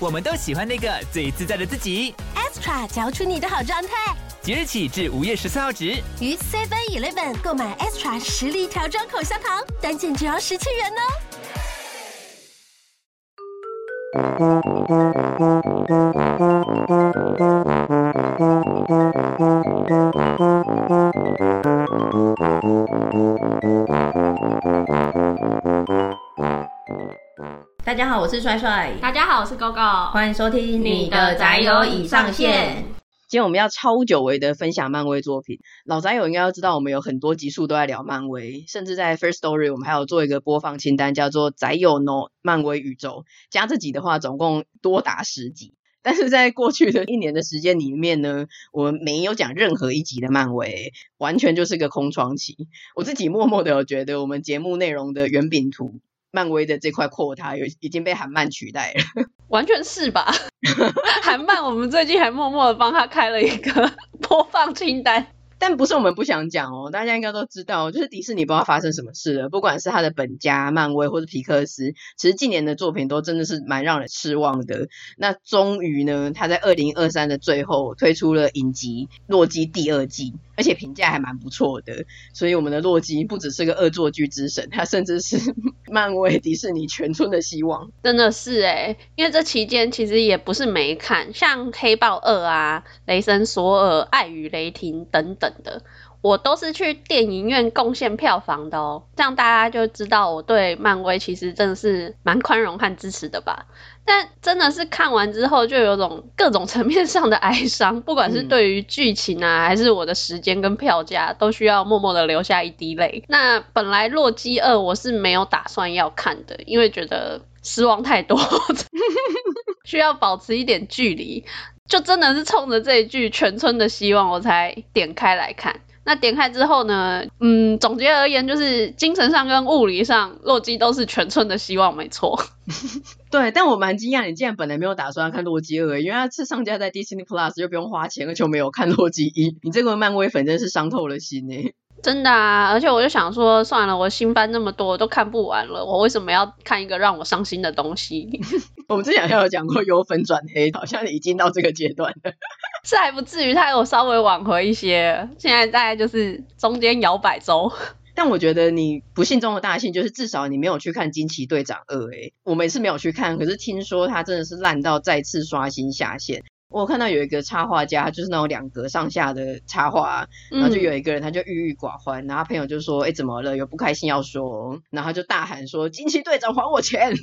我们都喜欢那个最自在的自己。Extra 嚼出你的好状态。即日起至五月十四号止，于 Seven Eleven 购买 Extra 实力调装口香糖，单件只要十七元哦。大家好，我是帅帅。大家好，我是 GoGo。欢迎收听你的宅友已上线。今天我们要超久违的分享漫威作品，老宅友应该要知道，我们有很多集数都在聊漫威，甚至在 First Story 我们还有做一个播放清单，叫做宅友 No 漫威宇宙，加这集的话，总共多达十集。但是在过去的一年的时间里面呢，我们没有讲任何一集的漫威，完全就是个空窗期。我自己默默的有觉得，我们节目内容的圆饼图。漫威的这块 quota 有已经被韩漫取代了，完全是吧？韩漫我们最近还默默的帮他开了一个 播放清单。但不是我们不想讲哦，大家应该都知道，就是迪士尼不知道发生什么事了。不管是他的本家漫威或是皮克斯，其实近年的作品都真的是蛮让人失望的。那终于呢，他在二零二三的最后推出了影集《洛基》第二季，而且评价还蛮不错的。所以我们的洛基不只是个恶作剧之神，他甚至是 漫威迪士尼全村的希望。真的是诶，因为这期间其实也不是没看，像《黑豹二》啊，《雷神索尔》、《爱与雷霆》等等。的，我都是去电影院贡献票房的哦，这样大家就知道我对漫威其实真的是蛮宽容和支持的吧。但真的是看完之后，就有种各种层面上的哀伤，不管是对于剧情啊，还是我的时间跟票价，都需要默默的流下一滴泪。那本来《洛基二》我是没有打算要看的，因为觉得失望太多，需要保持一点距离。就真的是冲着这一句全村的希望，我才点开来看。那点开之后呢，嗯，总结而言就是精神上跟物理上，洛基都是全村的希望，没错。对，但我蛮惊讶，你竟然本来没有打算看洛基二，因为它是上架在 Disney Plus，就不用花钱，而且我没有看洛基一。你这个漫威粉真是伤透了心呢。真的啊，而且我就想说，算了，我新番那么多都看不完了，我为什么要看一个让我伤心的东西？我们之前还有讲过由粉转黑，好像已经到这个阶段了，是还不至于，他有稍微挽回一些，现在大概就是中间摇摆中。但我觉得你不幸中的大幸，就是至少你没有去看惊奇队长二，诶，我们也是没有去看，可是听说它真的是烂到再次刷新下限。我看到有一个插画家，就是那种两格上下的插画，然后就有一个人，他就郁郁寡欢，然后朋友就说：“哎、欸，怎么了？有不开心要说。”然后他就大喊说：“惊奇队长还我钱！”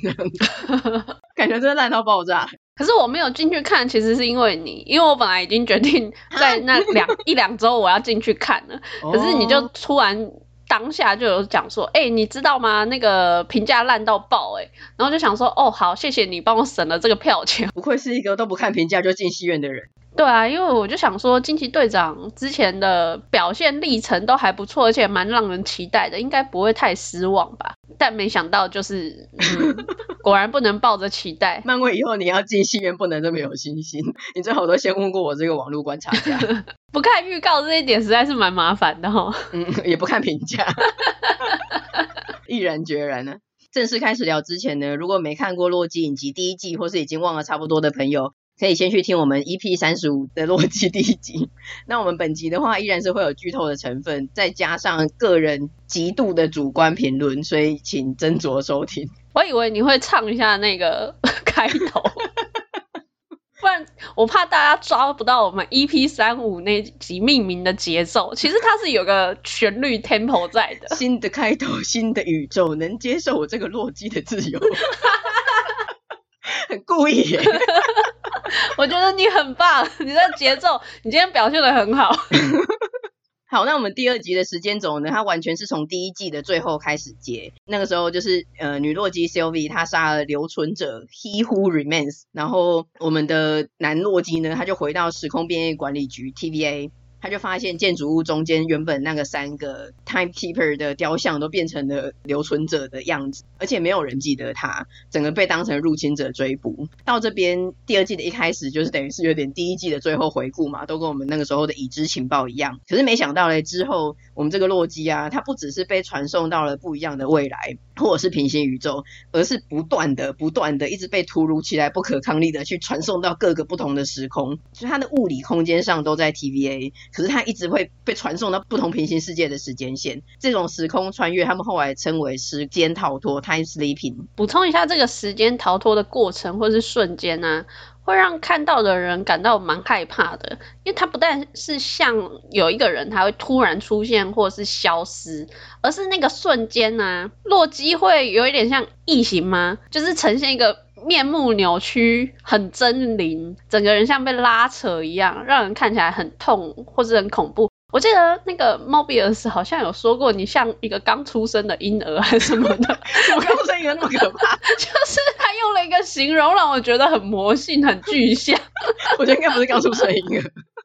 感觉真的烂到爆炸。可是我没有进去看，其实是因为你，因为我本来已经决定在那两 一两周我要进去看了，可是你就突然。当下就有讲说，哎、欸，你知道吗？那个评价烂到爆，哎，然后就想说，哦，好，谢谢你帮我省了这个票钱。不愧是一个都不看评价就进戏院的人。对啊，因为我就想说，惊奇队长之前的表现历程都还不错，而且蛮让人期待的，应该不会太失望吧？但没想到就是，嗯、果然不能抱着期待。漫威以后你要进戏院不能这么有信心，你最好都先问过我这个网络观察家。不看预告这一点实在是蛮麻烦的哈。嗯，也不看评价，毅然决然呢。正式开始聊之前呢，如果没看过《洛基》影集第一季，或是已经忘了差不多的朋友。可以先去听我们 EP 三十五的洛基第一集。那我们本集的话，依然是会有剧透的成分，再加上个人极度的主观评论，所以请斟酌收听。我以为你会唱一下那个 开头，不然我怕大家抓不到我们 EP 三五那集命名的节奏。其实它是有个旋律 tempo 在的。新的开头，新的宇宙，能接受我这个洛基的自由。很 故意耶。我觉得你很棒，你的节奏，你今天表现的很好。好，那我们第二集的时间轴呢？它完全是从第一季的最后开始接。那个时候就是呃，女洛基 Sylvie 她杀了留存者 He Who Remains，然后我们的男洛基呢，他就回到时空变异管理局 TVA。他就发现建筑物中间原本那个三个 Timekeeper 的雕像都变成了留存者的样子，而且没有人记得他，整个被当成入侵者追捕。到这边第二季的一开始就是等于是有点第一季的最后回顾嘛，都跟我们那个时候的已知情报一样。可是没想到嘞，之后我们这个洛基啊，他不只是被传送到了不一样的未来或者是平行宇宙，而是不断的、不断的一直被突如其来、不可抗力的去传送到各个不同的时空，所以它的物理空间上都在 TVA。可是它一直会被传送到不同平行世界的时间线，这种时空穿越，他们后来称为时间逃脱 （time sleeping）。补充一下，这个时间逃脱的过程或是瞬间呢、啊，会让看到的人感到蛮害怕的，因为他不但是像有一个人他会突然出现或是消失，而是那个瞬间呢、啊，洛基会有一点像异形吗？就是呈现一个。面目扭曲，很狰狞，整个人像被拉扯一样，让人看起来很痛或是很恐怖。我记得那个 Mobius 好像有说过，你像一个刚出生的婴儿还是什么的。我 刚出生婴儿那么可怕？就是他用了一个形容，让我觉得很魔性、很具象。我觉得应该不是刚出生婴儿，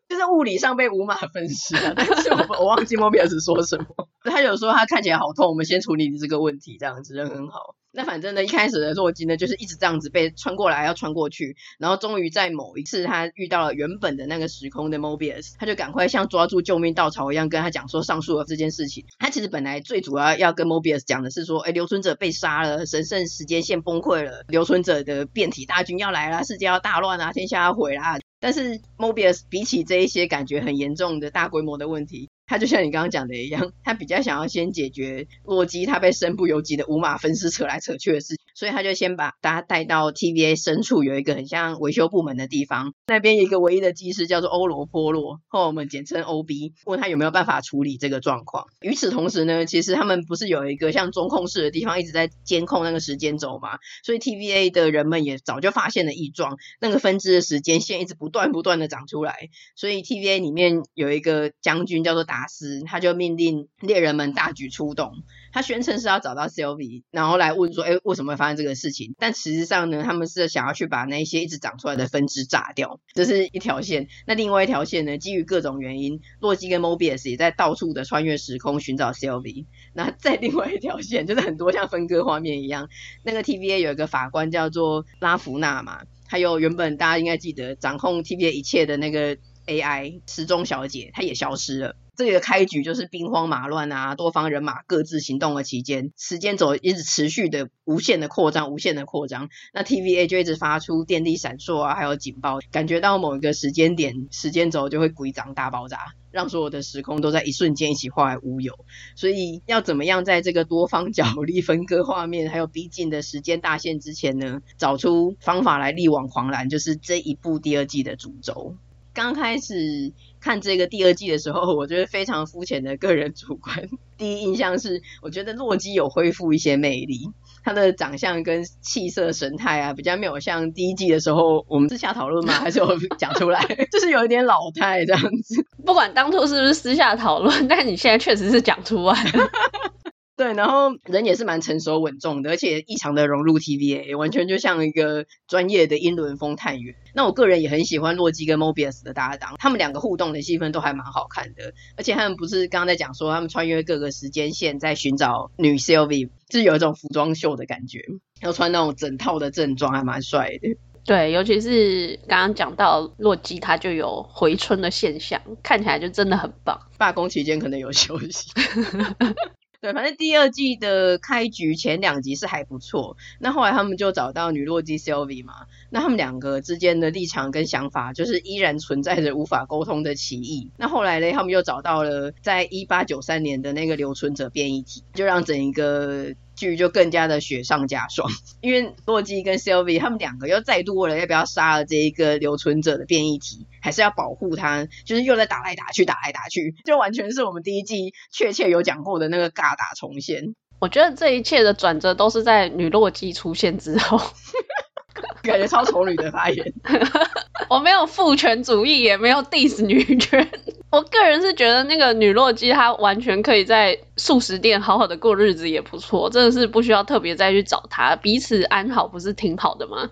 就是物理上被五马分尸了。但是我我忘记 Mobius 说什么。他有说他看起来好痛，我们先处理这个问题，这样子人很好。那反正呢，一开始的洛基呢，就是一直这样子被穿过来，要穿过去，然后终于在某一次，他遇到了原本的那个时空的 Mobius，他就赶快像抓住救命稻草一样，跟他讲说上述的这件事情。他其实本来最主要要跟 Mobius 讲的是说，哎，留存者被杀了，神圣时间线崩溃了，留存者的变体大军要来了，世界要大乱啊，天下要毁啦。但是 Mobius 比起这一些感觉很严重的大规模的问题，他就像你刚刚讲的一样，他比较想要先解决洛基他被身不由己的五马分尸扯来扯去的事情，所以他就先把大家带到 TVA 深处有一个很像维修部门的地方，那边有一个唯一的技师叫做欧罗波洛，或我们简称 OB，问他有没有办法处理这个状况。与此同时呢，其实他们不是有一个像中控室的地方一直在监控那个时间轴嘛，所以 TVA 的人们也早就发现了异状，那个分支的时间线一直不断不断的长出来，所以 TVA 里面有一个将军叫做达斯。他就命令猎人们大举出动。他宣称是要找到 Sylvie，然后来问说：“哎，为什么会发生这个事情？”但实际上呢，他们是想要去把那些一直长出来的分支炸掉，这是一条线。那另外一条线呢，基于各种原因，洛基跟 Mobius 也在到处的穿越时空寻找 Sylvie。那在另外一条线，就是很多像分割画面一样，那个 TVA 有一个法官叫做拉弗纳嘛，还有原本大家应该记得掌控 TVA 一切的那个 AI 时钟小姐，她也消失了。这个开局就是兵荒马乱啊，多方人马各自行动的期间，时间轴一直持续的无限的扩张，无限的扩张。那 TVA 就一直发出电力闪烁啊，还有警报，感觉到某一个时间点，时间轴就会鬼长大爆炸，让所有的时空都在一瞬间一起化为乌有。所以要怎么样在这个多方角力分割画面，还有逼近的时间大线之前呢，找出方法来力挽狂澜，就是这一部第二季的主轴。刚开始看这个第二季的时候，我觉得非常肤浅的个人主观第一印象是，我觉得洛基有恢复一些魅力，他的长相跟气色神态啊，比较没有像第一季的时候，我们私下讨论吗？还是我讲出来，就是有一点老态这样子。不管当初是不是私下讨论，但你现在确实是讲出来。对，然后人也是蛮成熟稳重的，而且异常的融入 TVA，完全就像一个专业的英伦风探员。那我个人也很喜欢洛基跟 Mobius 的搭档，他们两个互动的戏份都还蛮好看的。而且他们不是刚刚在讲说他们穿越各个时间线在寻找女 Sylvie，就是有一种服装秀的感觉，要穿那种整套的正装，还蛮帅的。对，尤其是刚刚讲到洛基，他就有回春的现象，看起来就真的很棒。罢工期间可能有休息。对，反正第二季的开局前两集是还不错，那后来他们就找到女洛基 Sylvie 嘛，那他们两个之间的立场跟想法就是依然存在着无法沟通的歧义。那后来呢，他们又找到了在一八九三年的那个留存者变异体，就让整一个。剧就更加的雪上加霜，因为洛基跟 Sylvie 他们两个又再度为了要不要杀了这一个留存者的变异体，还是要保护他，就是又在打来打去，打来打去，就完全是我们第一季确切有讲过的那个尬打重现。我觉得这一切的转折都是在女洛基出现之后，感觉超丑女的发言。我没有父权主义，也没有 diss 女权。我个人是觉得那个女洛基她完全可以在素食店好好的过日子也不错，真的是不需要特别再去找她，彼此安好不是挺好的吗？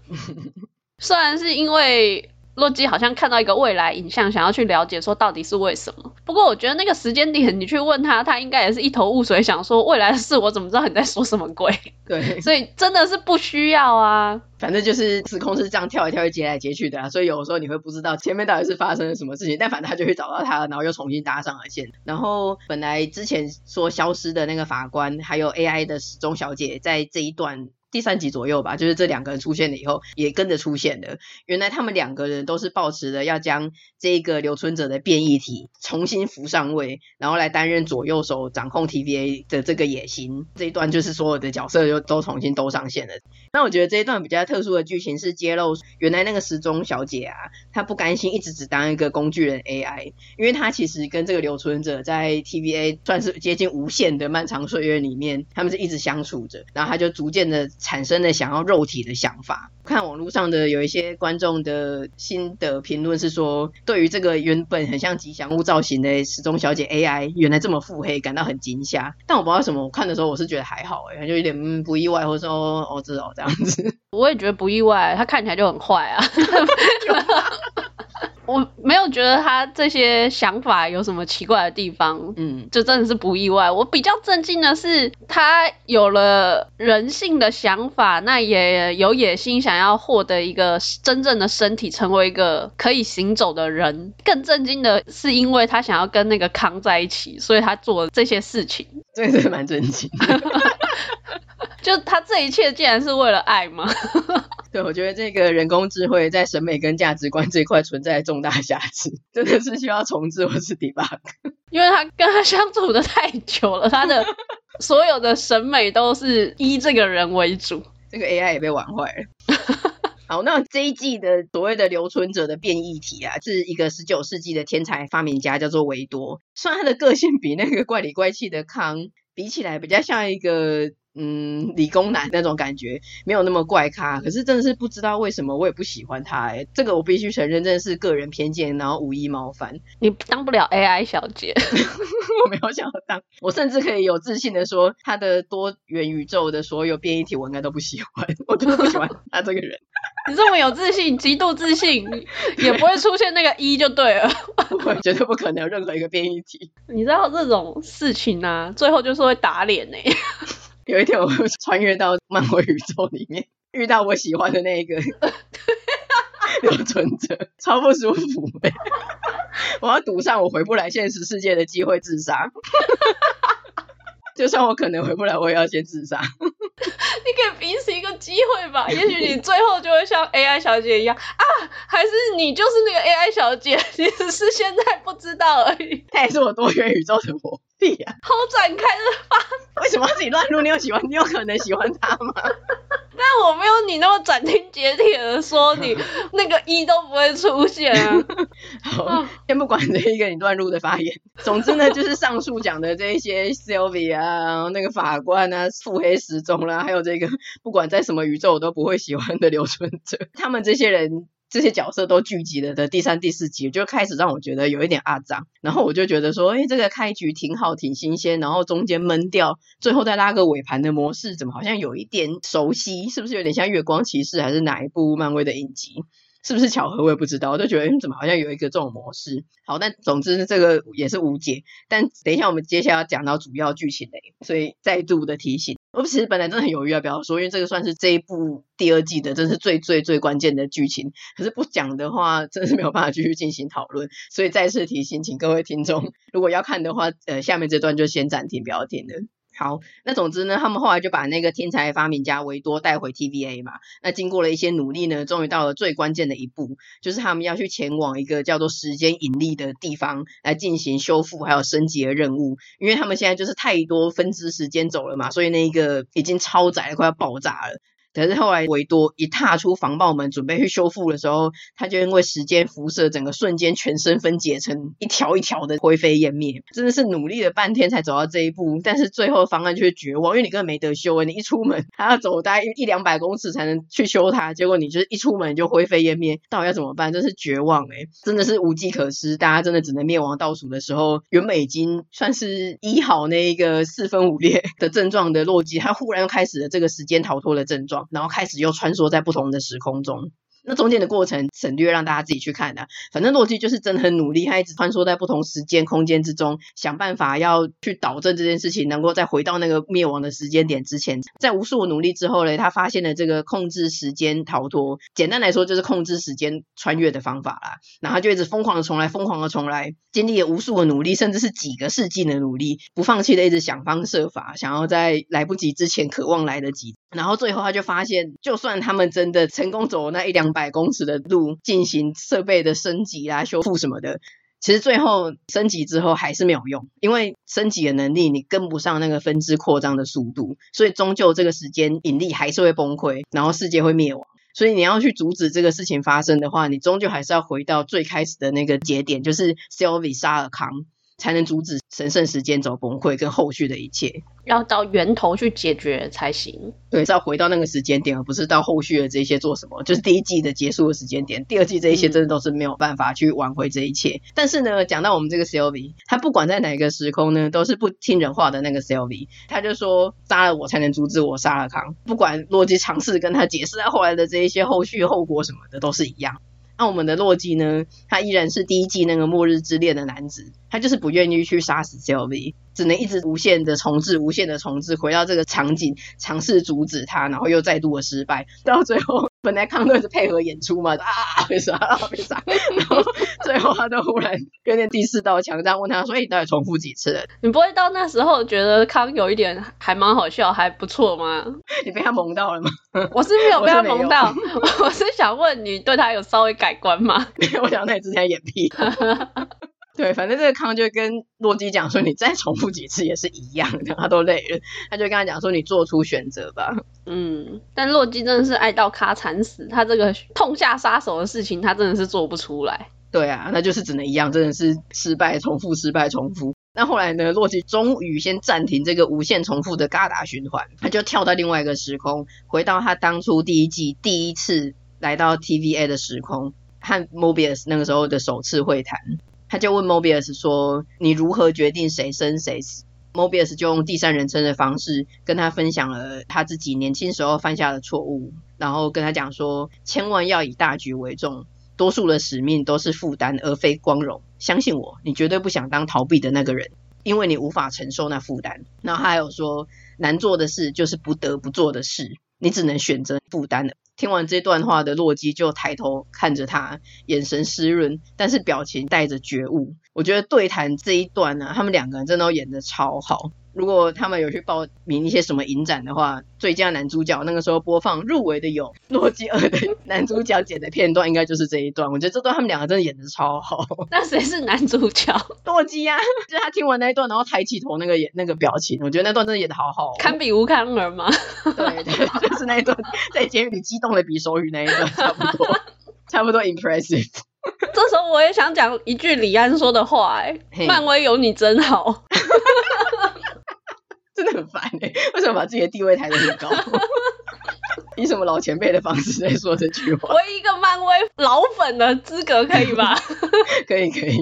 虽然是因为。洛基好像看到一个未来影像，想要去了解说到底是为什么。不过我觉得那个时间点，你去问他，他应该也是一头雾水，想说未来的事我怎么知道你在说什么鬼？对，所以真的是不需要啊。反正就是时空是这样跳来跳去、接来接去的啊，所以有时候你会不知道前面到底是发生了什么事情，但反正他就会找到他，然后又重新搭上了线。然后本来之前说消失的那个法官，还有 AI 的时钟小姐，在这一段。第三集左右吧，就是这两个人出现了以后，也跟着出现了。原来他们两个人都是抱持着要将这个留存者的变异体重新扶上位，然后来担任左右手，掌控 TVA 的这个野心。这一段就是所有的角色就都重新都上线了。那我觉得这一段比较特殊的剧情是揭露，原来那个时钟小姐啊，她不甘心一直只当一个工具人 AI，因为她其实跟这个留存者在 TVA 算是接近无限的漫长岁月里面，他们是一直相处着，然后她就逐渐的。产生了想要肉体的想法。看网络上的有一些观众的新的评论是说，对于这个原本很像吉祥物造型的时钟小姐 AI，原来这么腹黑，感到很惊吓。但我不知道为什么，我看的时候我是觉得还好，哎，就有点嗯不意外，或者说哦这哦这样子。我也觉得不意外，他看起来就很坏啊。我没有觉得他这些想法有什么奇怪的地方，嗯，就真的是不意外。我比较震惊的是，他有了人性的想法，那也有野心，想要获得一个真正的身体，成为一个可以行走的人。更震惊的是，因为他想要跟那个康在一起，所以他做了这些事情。这个是蛮震惊的。就他这一切竟然是为了爱吗？对，我觉得这个人工智慧在审美跟价值观这一块存在重大瑕疵，真的是需要重置或是 debug。因为他跟他相处的太久了，他的 所有的审美都是依这个人为主。这个 AI 也被玩坏了。好，那这一季的所谓的留存者的变异体啊，是一个十九世纪的天才发明家，叫做维多。虽然他的个性比那个怪里怪气的康比起来，比较像一个。嗯，理工男那种感觉没有那么怪咖，可是真的是不知道为什么我也不喜欢他哎，这个我必须承认，真的是个人偏见，然后无意冒犯。你当不了 AI 小姐，我没有想要当，我甚至可以有自信的说，他的多元宇宙的所有变异体我应该都不喜欢，我就是不喜欢他这个人。你这么有自信，极度自信，也不会出现那个一就对了，不会，绝对不可能有任何一个变异体。你知道这种事情啊，最后就是会打脸呢。有一天我会穿越到漫威宇宙里面，遇到我喜欢的那一个 留存者，超不舒服呗！我要赌上我回不来现实世界的机会自杀，就算我可能回不来，我也要先自杀。你给彼此一个机会吧，也许你最后就会像 AI 小姐一样啊，还是你就是那个 AI 小姐，你只是现在不知道而已。她也是我多元宇宙的我。对呀，好展开的发？为什么要自己乱入？你有喜欢？你有可能喜欢他吗？但我没有你那么斩钉截铁的说，你 那个一都不会出现啊。好，先不管这一个你乱入的发言。总之呢，就是上述讲的这一些 Sylvie 啊，那个法官啊，腹黑时钟啦，还有这个不管在什么宇宙我都不会喜欢的留存者，他们这些人。这些角色都聚集了的第三、第四集，就开始让我觉得有一点阿杂，然后我就觉得说，哎，这个开局挺好，挺新鲜，然后中间闷掉，最后再拉个尾盘的模式，怎么好像有一点熟悉？是不是有点像《月光骑士》还是哪一部漫威的影集？是不是巧合？我也不知道，我就觉得，嗯，怎么好像有一个这种模式？好，但总之这个也是无解。但等一下，我们接下来要讲到主要剧情嘞，所以再度的提醒，我其实本来真的很犹豫要不要说，因为这个算是这一部第二季的，真是最最最关键的剧情。可是不讲的话，真是没有办法继续进行讨论。所以再次提醒，请各位听众，如果要看的话，呃，下面这段就先暂停，不要听了。好，那总之呢，他们后来就把那个天才发明家维多带回 TVA 嘛。那经过了一些努力呢，终于到了最关键的一步，就是他们要去前往一个叫做时间引力的地方来进行修复还有升级的任务。因为他们现在就是太多分支时间走了嘛，所以那一个已经超载了，快要爆炸了。可是后来维多一踏出防爆门，准备去修复的时候，他就因为时间辐射，整个瞬间全身分解成一条一条的灰飞烟灭。真的是努力了半天才走到这一步，但是最后方案却绝望，因为你根本没得修，你一出门还要走大概一两百公尺才能去修它，结果你就是一出门就灰飞烟灭，到底要怎么办？真是绝望哎，真的是无计可施，大家真的只能灭亡倒数的时候，原本已经算是医好那一个四分五裂的症状的洛基，他忽然又开始了这个时间逃脱的症状。然后开始又穿梭在不同的时空中。那中间的过程省略让大家自己去看的啊。反正洛基就是真的很努力，他一直穿梭在不同时间空间之中，想办法要去导正这件事情，能够再回到那个灭亡的时间点之前。在无数的努力之后呢，他发现了这个控制时间逃脱，简单来说就是控制时间穿越的方法啦。然后就一直疯狂的重来，疯狂的重来，经历了无数的努力，甚至是几个世纪的努力，不放弃的一直想方设法，想要在来不及之前渴望来得及。然后最后他就发现，就算他们真的成功走了那一两百公尺的路，进行设备的升级啊、修复什么的，其实最后升级之后还是没有用，因为升级的能力你跟不上那个分支扩张的速度，所以终究这个时间引力还是会崩溃，然后世界会灭亡。所以你要去阻止这个事情发生的话，你终究还是要回到最开始的那个节点，就是 Sylvie 杀了康。才能阻止神圣时间轴崩溃跟后续的一切，要到源头去解决才行。对，是要回到那个时间点，而不是到后续的这些做什么。就是第一季的结束的时间点，第二季这一些真的都是没有办法去挽回这一切。嗯、但是呢，讲到我们这个 Sylvie，他不管在哪个时空呢，都是不听人话的那个 Sylvie。他就说杀了我才能阻止我杀了康，不管洛基尝试跟他解释，他后来的这一些后续后果什么的都是一样。那我们的洛基呢？他依然是第一季那个末日之恋的男子，他就是不愿意去杀死 Sylvie，只能一直无限的重置，无限的重置，回到这个场景，尝试阻止他，然后又再度的失败，到最后。本来康顿是配合演出嘛，啊，被杀，被杀，然后最后他就忽然有点第四道墙，这样问他说：“你到底重复几次了？”你不会到那时候觉得康有一点还蛮好笑，还不错吗？你被他萌到了吗？我是没有被他萌到，我是，我是想问你对他有稍微改观吗？没有，我想那你之前演屁。对，反正这个康就跟洛基讲说，你再重复几次也是一样的，他都累了，他就跟他讲说，你做出选择吧。嗯，但洛基真的是爱到卡惨死，他这个痛下杀手的事情，他真的是做不出来。对啊，那就是只能一样，真的是失败重复，失败重复。那后来呢，洛基终于先暂停这个无限重复的嘎达循环，他就跳到另外一个时空，回到他当初第一季第一次来到 TVA 的时空，和 Mobius 那个时候的首次会谈。他就问 Mobius 说：“你如何决定谁生谁死？”Mobius 就用第三人称的方式跟他分享了他自己年轻时候犯下的错误，然后跟他讲说：“千万要以大局为重，多数的使命都是负担而非光荣。相信我，你绝对不想当逃避的那个人，因为你无法承受那负担。”然后他还有说：“难做的事就是不得不做的事，你只能选择负担的。”听完这段话的洛基就抬头看着他，眼神湿润，但是表情带着觉悟。我觉得对谈这一段呢、他们两个人真的演的超好。如果他们有去报名一些什么影展的话，最佳男主角那个时候播放入围的有《诺基二》的男主角剪的片段，应该就是这一段。我觉得这段他们两个真的演的超好。那谁是男主角？诺基呀、啊，就是他听完那一段，然后抬起头那个演那个表情，我觉得那段真的演的好好。堪比吴康儿吗？对对，就是那一段在监狱里激动的比手语那一段，差不多，差不多 impressive。这时候我也想讲一句李安说的话、欸，哎，漫威有你真好。真的很烦哎、欸，为什么把自己的地位抬得很高？以什么老前辈的方式在说这句话？我一个漫威老粉的资格可以吧？可以可以。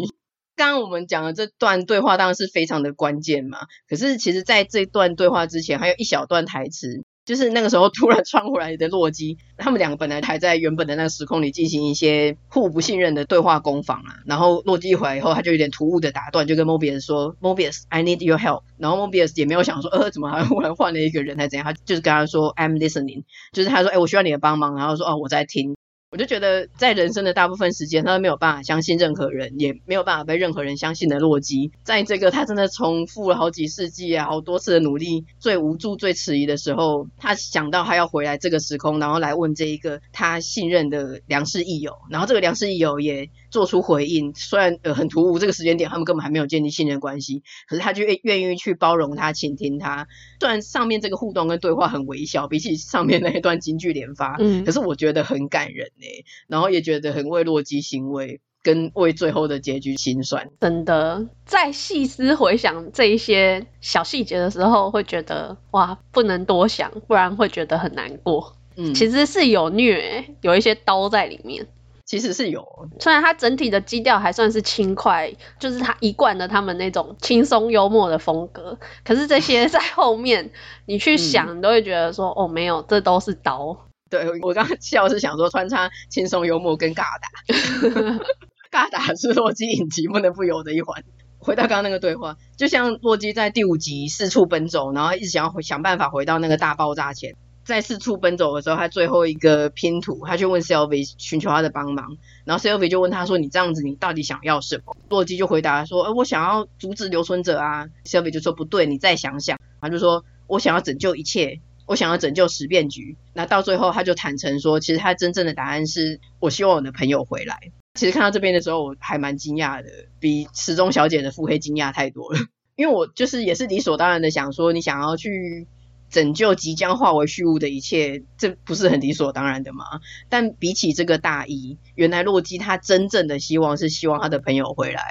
刚刚我们讲的这段对话当然是非常的关键嘛，可是其实在这段对话之前还有一小段台词。就是那个时候突然穿回来的洛基，他们两个本来还在原本的那个时空里进行一些互不信任的对话攻防啊。然后洛基回来以后，他就有点突兀的打断，就跟莫比乌斯说，Moby，I need your help。”然后莫比乌斯也没有想说，呃，怎么还忽然换了一个人，还怎样？他就是跟他说：“I'm listening。”就是他说：“哎，我需要你的帮忙。”然后说：“哦，我在听。”我就觉得，在人生的大部分时间，他都没有办法相信任何人，也没有办法被任何人相信的洛基，在这个他真的重复了好几世纪啊，好多次的努力，最无助、最迟疑的时候，他想到他要回来这个时空，然后来问这一个他信任的良师益友，然后这个良师益友也做出回应，虽然呃很突兀，这个时间点他们根本还没有建立信任关系，可是他就愿愿意去包容他、倾听他。虽然上面这个互动跟对话很微小，比起上面那一段金句连发，嗯，可是我觉得很感人呢。然后也觉得很为洛基欣慰，跟为最后的结局心酸。真的，在细思回想这一些小细节的时候，会觉得哇，不能多想，不然会觉得很难过。嗯，其实是有虐，有一些刀在里面。其实是有，虽然它整体的基调还算是轻快，就是它一贯的他们那种轻松幽默的风格。可是这些在后面你去想，嗯、你都会觉得说，哦，没有，这都是刀。对，我刚刚笑是想说穿插轻松幽默跟尬打，尬打是洛基影集不能不有的一环。回到刚刚那个对话，就像洛基在第五集四处奔走，然后一直想要回想办法回到那个大爆炸前，在四处奔走的时候，他最后一个拼图，他就问 Sylvie 寻求他的帮忙，然后 Sylvie 就问他说：“你这样子，你到底想要什么？”洛基就回答说：“呃，我想要阻止留存者啊。”Sylvie 就说：“不对，你再想想。”他就说：“我想要拯救一切。”我想要拯救十变局，那到最后他就坦诚说，其实他真正的答案是我希望我的朋友回来。其实看到这边的时候，我还蛮惊讶的，比池中小姐的腹黑惊讶太多了。因为我就是也是理所当然的想说，你想要去拯救即将化为虚无的一切，这不是很理所当然的吗？但比起这个大意，原来洛基他真正的希望是希望他的朋友回来。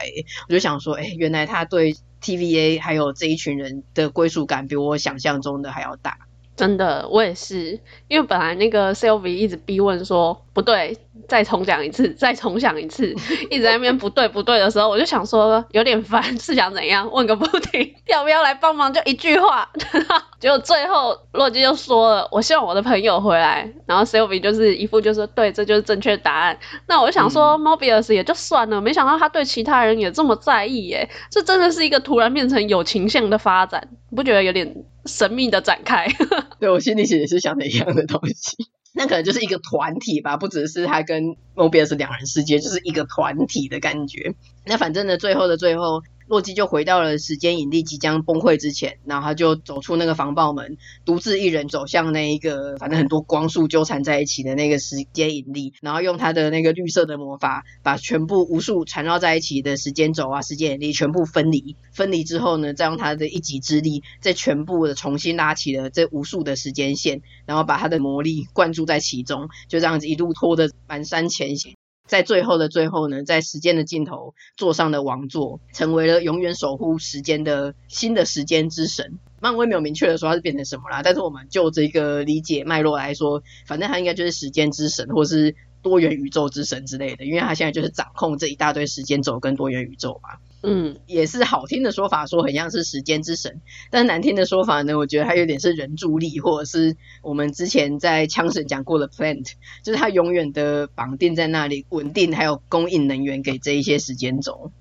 我就想说，哎，原来他对 TVA 还有这一群人的归属感，比我想象中的还要大。真的，我也是，因为本来那个 Sylvie 一直逼问说不对，再重讲一次，再重讲一次，一直在那边不对不对的时候，我就想说有点烦，是想怎样？问个不停，要不要来帮忙？就一句话，结果最后洛基就说了，我希望我的朋友回来，然后 Sylvie 就是一副就是对，这就是正确答案。那我就想说，Mobius 也就算了，没想到他对其他人也这么在意耶，这真的是一个突然变成有情向的发展，不觉得有点？神秘的展开，对，我心里其实也是想的一样的东西，那可能就是一个团体吧，不只是他跟 Mobius 两人世界，就是一个团体的感觉。那反正呢，最后的最后。洛基就回到了时间引力即将崩溃之前，然后他就走出那个防爆门，独自一人走向那一个反正很多光束纠缠在一起的那个时间引力，然后用他的那个绿色的魔法，把全部无数缠绕在一起的时间轴啊、时间引力全部分离。分离之后呢，再用他的一己之力，再全部的重新拉起了这无数的时间线，然后把他的魔力灌注在其中，就这样子一路拖着蹒跚前行。在最后的最后呢，在时间的尽头坐上了王座，成为了永远守护时间的新的时间之神。漫威没有明确的说他是变成什么啦，但是我们就这个理解脉络来说，反正他应该就是时间之神，或是多元宇宙之神之类的，因为他现在就是掌控这一大堆时间轴跟多元宇宙嘛。嗯，也是好听的说法，说很像是时间之神，但是难听的说法呢，我觉得它有点是人助力，或者是我们之前在枪神讲过的 plant，就是它永远的绑定在那里，稳定还有供应能源给这一些时间轴。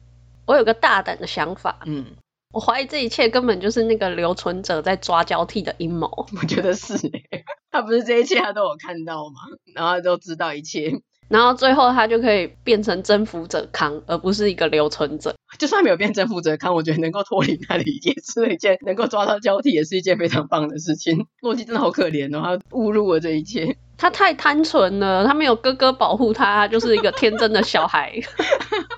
我有个大胆的想法，嗯，我怀疑这一切根本就是那个留存者在抓交替的阴谋。我觉得是，他不是这一切他都有看到吗？然后他都知道一切。然后最后他就可以变成征服者康，而不是一个留存者。就算没有变征服者康，我觉得能够脱离那里也是一件能够抓到交替，也是一件非常棒的事情。洛基真的好可怜哦，他误入了这一切。他太单纯了，他没有哥哥保护他，他就是一个天真的小孩。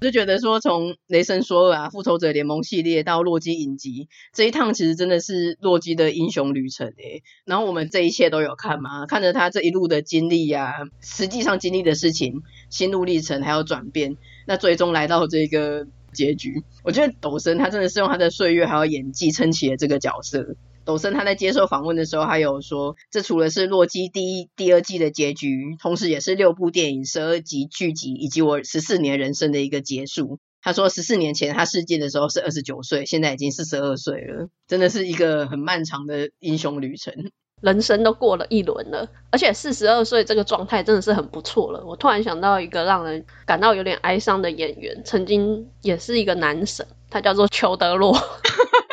就觉得说，从雷神索尔啊、复仇者联盟系列到洛基影集这一趟，其实真的是洛基的英雄旅程诶。然后我们这一切都有看吗？看着他这一路的经历呀、啊，实际上经历的事情、心路历程还有转变，那最终来到这个结局。我觉得抖森他真的是用他的岁月还有演技撑起了这个角色。抖森他在接受访问的时候，还有说，这除了是洛基第一、第二季的结局，同时也是六部电影、十二集剧集以及我十四年人生的一个结束。他说，十四年前他试镜的时候是二十九岁，现在已经四十二岁了，真的是一个很漫长的英雄旅程。人生都过了一轮了，而且四十二岁这个状态真的是很不错了。我突然想到一个让人感到有点哀伤的演员，曾经也是一个男神，他叫做裘德洛。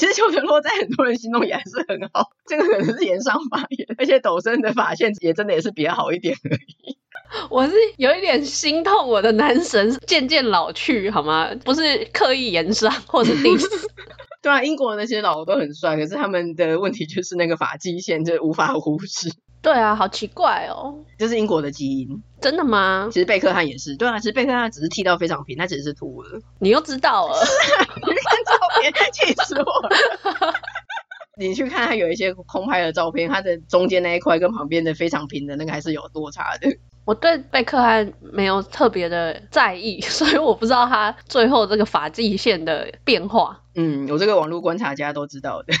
其实裘德洛在很多人心中也还是很好，这个可能是延上发言，而且抖森的发线也真的也是比较好一点而已。我是有一点心痛，我的男神渐渐老去，好吗？不是刻意延上或者 diss。对啊，英国那些老都很帅，可是他们的问题就是那个发际线就无法忽视。对啊，好奇怪哦，这是英国的基因。真的吗？其实贝克汉也是。对啊，其实贝克汉只是剃到非常平，他只是秃了。你又知道了？气死我了！你去看他有一些空拍的照片，他的中间那一块跟旁边的非常平的那个还是有落差的。我对贝克汉没有特别的在意，所以我不知道他最后这个发际线的变化。嗯，我这个网络观察家都知道的。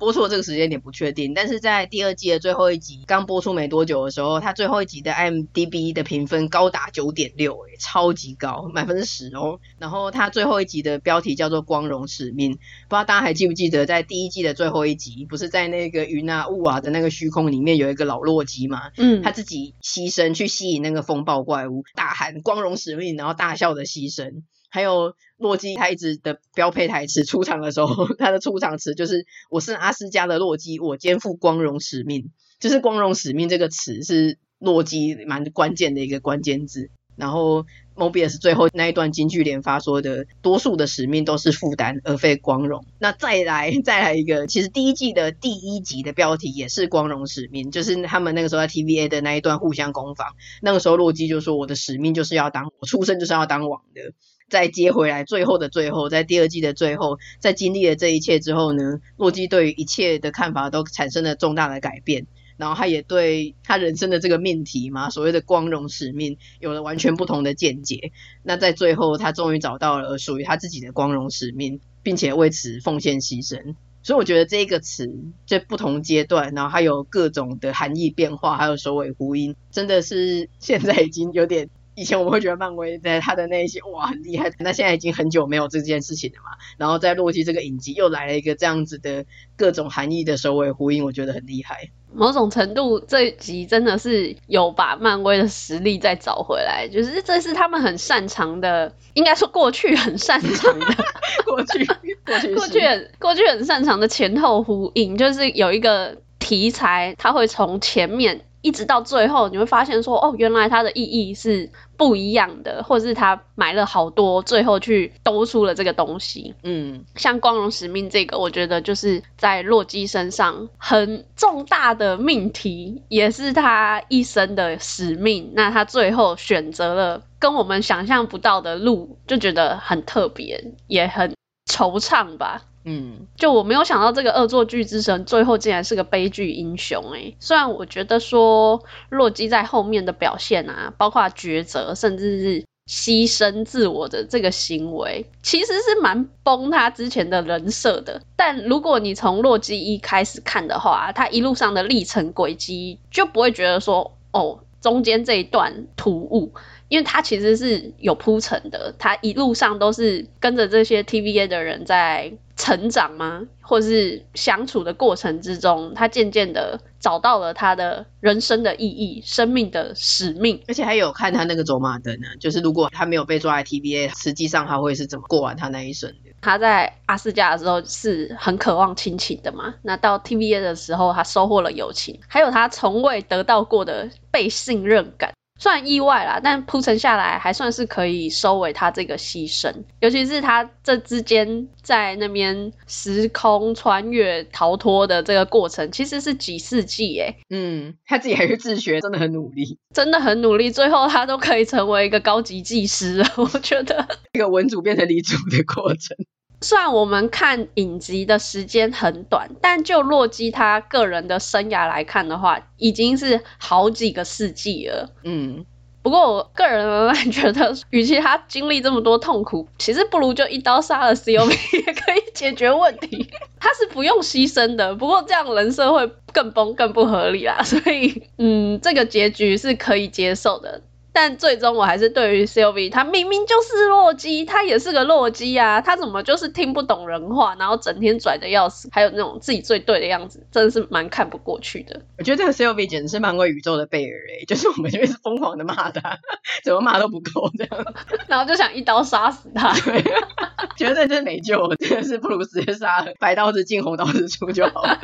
播出的这个时间点不确定，但是在第二季的最后一集刚播出没多久的时候，它最后一集的 IMDB 的评分高达九点六，诶，超级高，满分是十哦。然后它最后一集的标题叫做《光荣使命》，不知道大家还记不记得，在第一季的最后一集，不是在那个云啊雾啊的那个虚空里面有一个老洛基吗？嗯，他自己牺牲去吸引那个风暴怪物，大喊“光荣使命”，然后大笑的牺牲。还有洛基，他一直的标配台词出场的时候，他的出场词就是“我是阿斯加的洛基，我肩负光荣使命”。就是“光荣使命”这个词是洛基蛮关键的一个关键字。然后，Mobius 最后那一段金句连发说的：“多数的使命都是负担，而非光荣。”那再来再来一个，其实第一季的第一集的标题也是“光荣使命”，就是他们那个时候在 TVA 的那一段互相攻防。那个时候洛基就说：“我的使命就是要当，我出生就是要当王的。”再接回来，最后的最后，在第二季的最后，在经历了这一切之后呢，洛基对于一切的看法都产生了重大的改变，然后他也对他人生的这个命题嘛，所谓的光荣使命，有了完全不同的见解。那在最后，他终于找到了属于他自己的光荣使命，并且为此奉献牺牲。所以我觉得这一个词在不同阶段，然后还有各种的含义变化，还有首尾呼应，真的是现在已经有点。以前我们会觉得漫威在他的那一些哇很厉害，那现在已经很久没有这件事情了嘛。然后在洛基这个影集又来了一个这样子的各种含义的首尾呼应，我觉得很厉害。某种程度，这一集真的是有把漫威的实力再找回来，就是这是他们很擅长的，应该说过去很擅长的 过去过去过去很过去很擅长的前后呼应，就是有一个题材，它会从前面。一直到最后，你会发现说，哦，原来它的意义是不一样的，或者是他买了好多，最后去兜出了这个东西。嗯，像光荣使命这个，我觉得就是在洛基身上很重大的命题，也是他一生的使命。那他最后选择了跟我们想象不到的路，就觉得很特别，也很惆怅吧。嗯，就我没有想到这个恶作剧之神最后竟然是个悲剧英雄诶，虽然我觉得说洛基在后面的表现啊，包括抉择，甚至是牺牲自我的这个行为，其实是蛮崩他之前的人设的。但如果你从洛基一开始看的话，他一路上的历程轨迹就不会觉得说哦，中间这一段突兀。因为他其实是有铺陈的，他一路上都是跟着这些 TVA 的人在成长吗？或是相处的过程之中，他渐渐的找到了他的人生的意义、生命的使命。而且还有看他那个走马灯呢，就是如果他没有被抓来 TVA，实际上他会是怎么过完他那一生的？他在阿斯加的时候是很渴望亲情的嘛，那到 TVA 的时候，他收获了友情，还有他从未得到过的被信任感。算意外啦，但铺陈下来还算是可以收尾他这个牺牲，尤其是他这之间在那边时空穿越逃脱的这个过程，其实是几世纪诶。嗯，他自己还是自学，真的很努力，真的很努力，最后他都可以成为一个高级技师了，我觉得 一个文组变成理组的过程。虽然我们看影集的时间很短，但就洛基他个人的生涯来看的话，已经是好几个世纪了。嗯，不过我个人觉得，与其他经历这么多痛苦，其实不如就一刀杀了 COB 也可以解决问题。他是不用牺牲的，不过这样人设会更崩、更不合理啦。所以，嗯，这个结局是可以接受的。但最终我还是对于 Sylvie，他明明就是洛基，他也是个洛基啊，他怎么就是听不懂人话，然后整天拽的要死，还有那种自己最对的样子，真的是蛮看不过去的。我觉得这个 Sylvie 简直是漫威宇宙的贝尔哎，就是我们就一直疯狂的骂他，怎么骂都不够这样，然后就想一刀杀死他，对，觉得这真的没救，真的是不如直接杀了，白刀子进红刀子出就好了。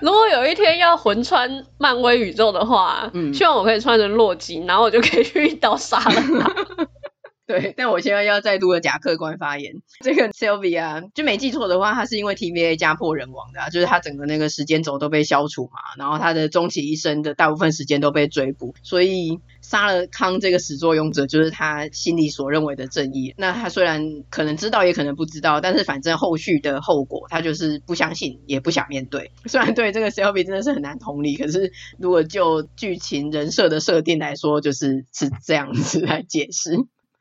如果有一天要魂穿漫威宇宙的话，嗯，希望我可以穿成洛基，然后我就可以去。一刀杀了他。对，但我现在要再度的假客观发言。这个 Sylvie 啊，就没记错的话，他是因为 TVA 家破人亡的，啊，就是他整个那个时间轴都被消除嘛，然后他的终其一生的大部分时间都被追捕，所以杀了康这个始作俑者，就是他心里所认为的正义。那他虽然可能知道，也可能不知道，但是反正后续的后果，他就是不相信，也不想面对。虽然对这个 Sylvie 真的是很难同理，可是如果就剧情人设的设定来说，就是是这样子来解释。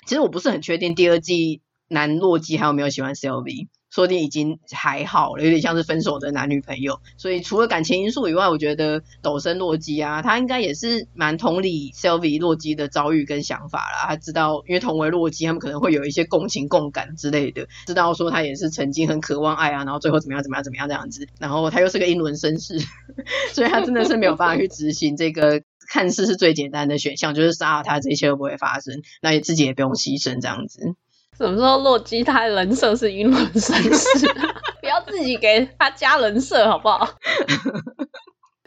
其实我不是很确定第二季男洛基还有没有喜欢 Sylv 说不定已经还好了，有点像是分手的男女朋友。所以除了感情因素以外，我觉得抖森洛基啊，他应该也是蛮同理 Sylvie 洛基的遭遇跟想法啦。他知道，因为同为洛基，他们可能会有一些共情共感之类的，知道说他也是曾经很渴望爱啊，然后最后怎么样怎么样怎么样这样子。然后他又是个英伦绅士，所以他真的是没有办法去执行这个。看似是最简单的选项，就是杀了他，这一切都不会发生，那你自己也不用牺牲这样子。什么时候洛基他的人设是英伦绅士？不要自己给他加人设好不好？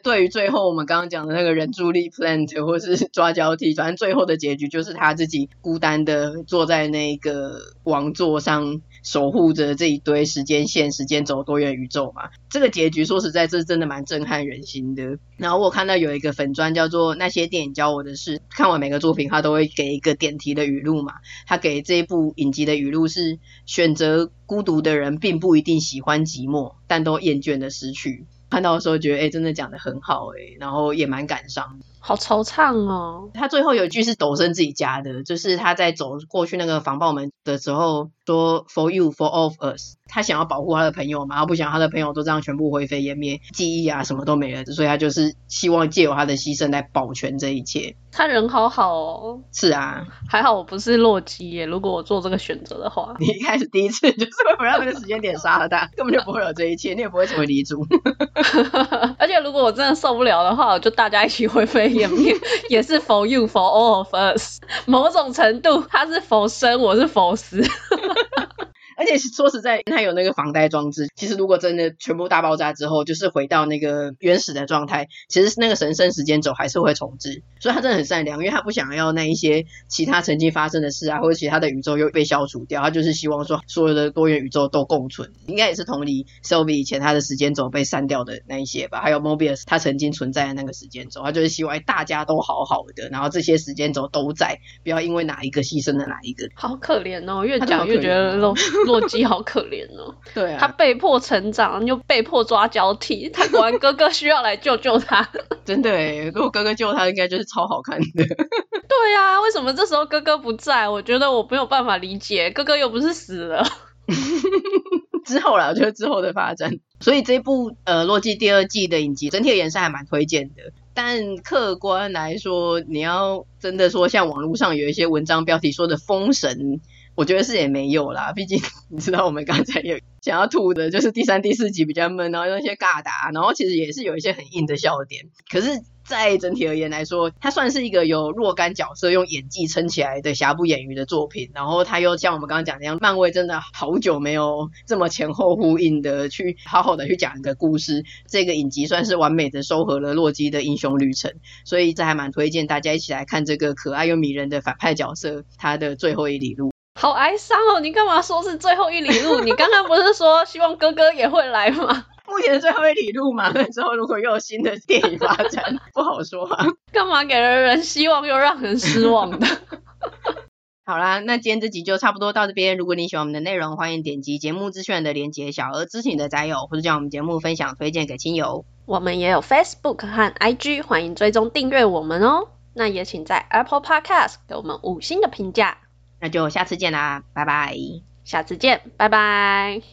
对于最后我们刚刚讲的那个人助力 plant 或是抓交替，反正最后的结局就是他自己孤单的坐在那个王座上，守护着这一堆时间线、时间轴、多元宇宙嘛。这个结局说实在，这真的蛮震撼人心的。然后我看到有一个粉专叫做那些电影教我的事，看完每个作品他都会给一个点题的语录嘛。他给这一部影集的语录是：选择孤独的人并不一定喜欢寂寞，但都厌倦的失去。看到的时候觉得，哎、真的讲得很好，哎，然后也蛮感伤。好惆怅哦。他最后有一句是抖森自己加的，就是他在走过去那个防爆门的时候说：“For you, for all of us。”他想要保护他的朋友嘛，他不想他的朋友都这样全部灰飞烟灭，记忆啊什么都没了，所以他就是希望借由他的牺牲来保全这一切。他人好好哦。是啊，还好我不是洛基耶。如果我做这个选择的话，你一开始第一次就是会不让那个时间点杀了他，根本就不会有这一切，你也不会成为离主。而且如果我真的受不了的话，我就大家一起灰飞。也也是 for you for all of us，某种程度他是佛生，我是佛死。而且说实在，它有那个防呆装置。其实如果真的全部大爆炸之后，就是回到那个原始的状态，其实那个神圣时间轴还是会重置。所以他真的很善良，因为他不想要那一些其他曾经发生的事啊，或者其他的宇宙又被消除掉。他就是希望说所有的多元宇宙都共存。应该也是同理，Sylvie 以前他的时间轴被删掉的那一些吧。还有 Mobius 他曾经存在的那个时间轴，他就是希望大家都好好的，然后这些时间轴都在，不要因为哪一个牺牲了哪一个。好可怜哦，越讲越觉得 洛洛基好可怜哦。对啊，他被迫成长，又被迫抓交替，他果然哥哥需要来救救他。真的诶，如果哥哥救他，应该就是超好看的。对啊，为什么这时候哥哥不在？我觉得我没有办法理解，哥哥又不是死了。之后啦，我觉得之后的发展。所以这部呃洛基第二季的影集，整体而言是还蛮推荐的。但客观来说，你要真的说像网络上有一些文章标题说的封神。我觉得是也没有啦，毕竟 你知道我们刚才有想要吐的，就是第三、第四集比较闷，然后那些尬打，然后其实也是有一些很硬的笑点。可是，在整体而言来说，它算是一个有若干角色用演技撑起来的瑕不掩瑜的作品。然后它又像我们刚刚讲的那样，漫威真的好久没有这么前后呼应的去好好的去讲一个故事。这个影集算是完美的收合了洛基的英雄旅程，所以这还蛮推荐大家一起来看这个可爱又迷人的反派角色，他的最后一里路。好哀伤哦！你干嘛说是最后一里路？你刚刚不是说希望哥哥也会来吗？目前的最后一里路嘛，那之后如果又有新的电影发展，不好说啊。干嘛给了人希望又让人失望的？好啦，那今天这集就差不多到这边。如果你喜欢我们的内容，欢迎点击节目资讯的连结，小额支持你的宅友，或者将我们节目分享推荐给亲友。我们也有 Facebook 和 IG，欢迎追踪订阅我们哦。那也请在 Apple Podcast 给我们五星的评价。那就下次见啦，拜拜。下次见，拜拜。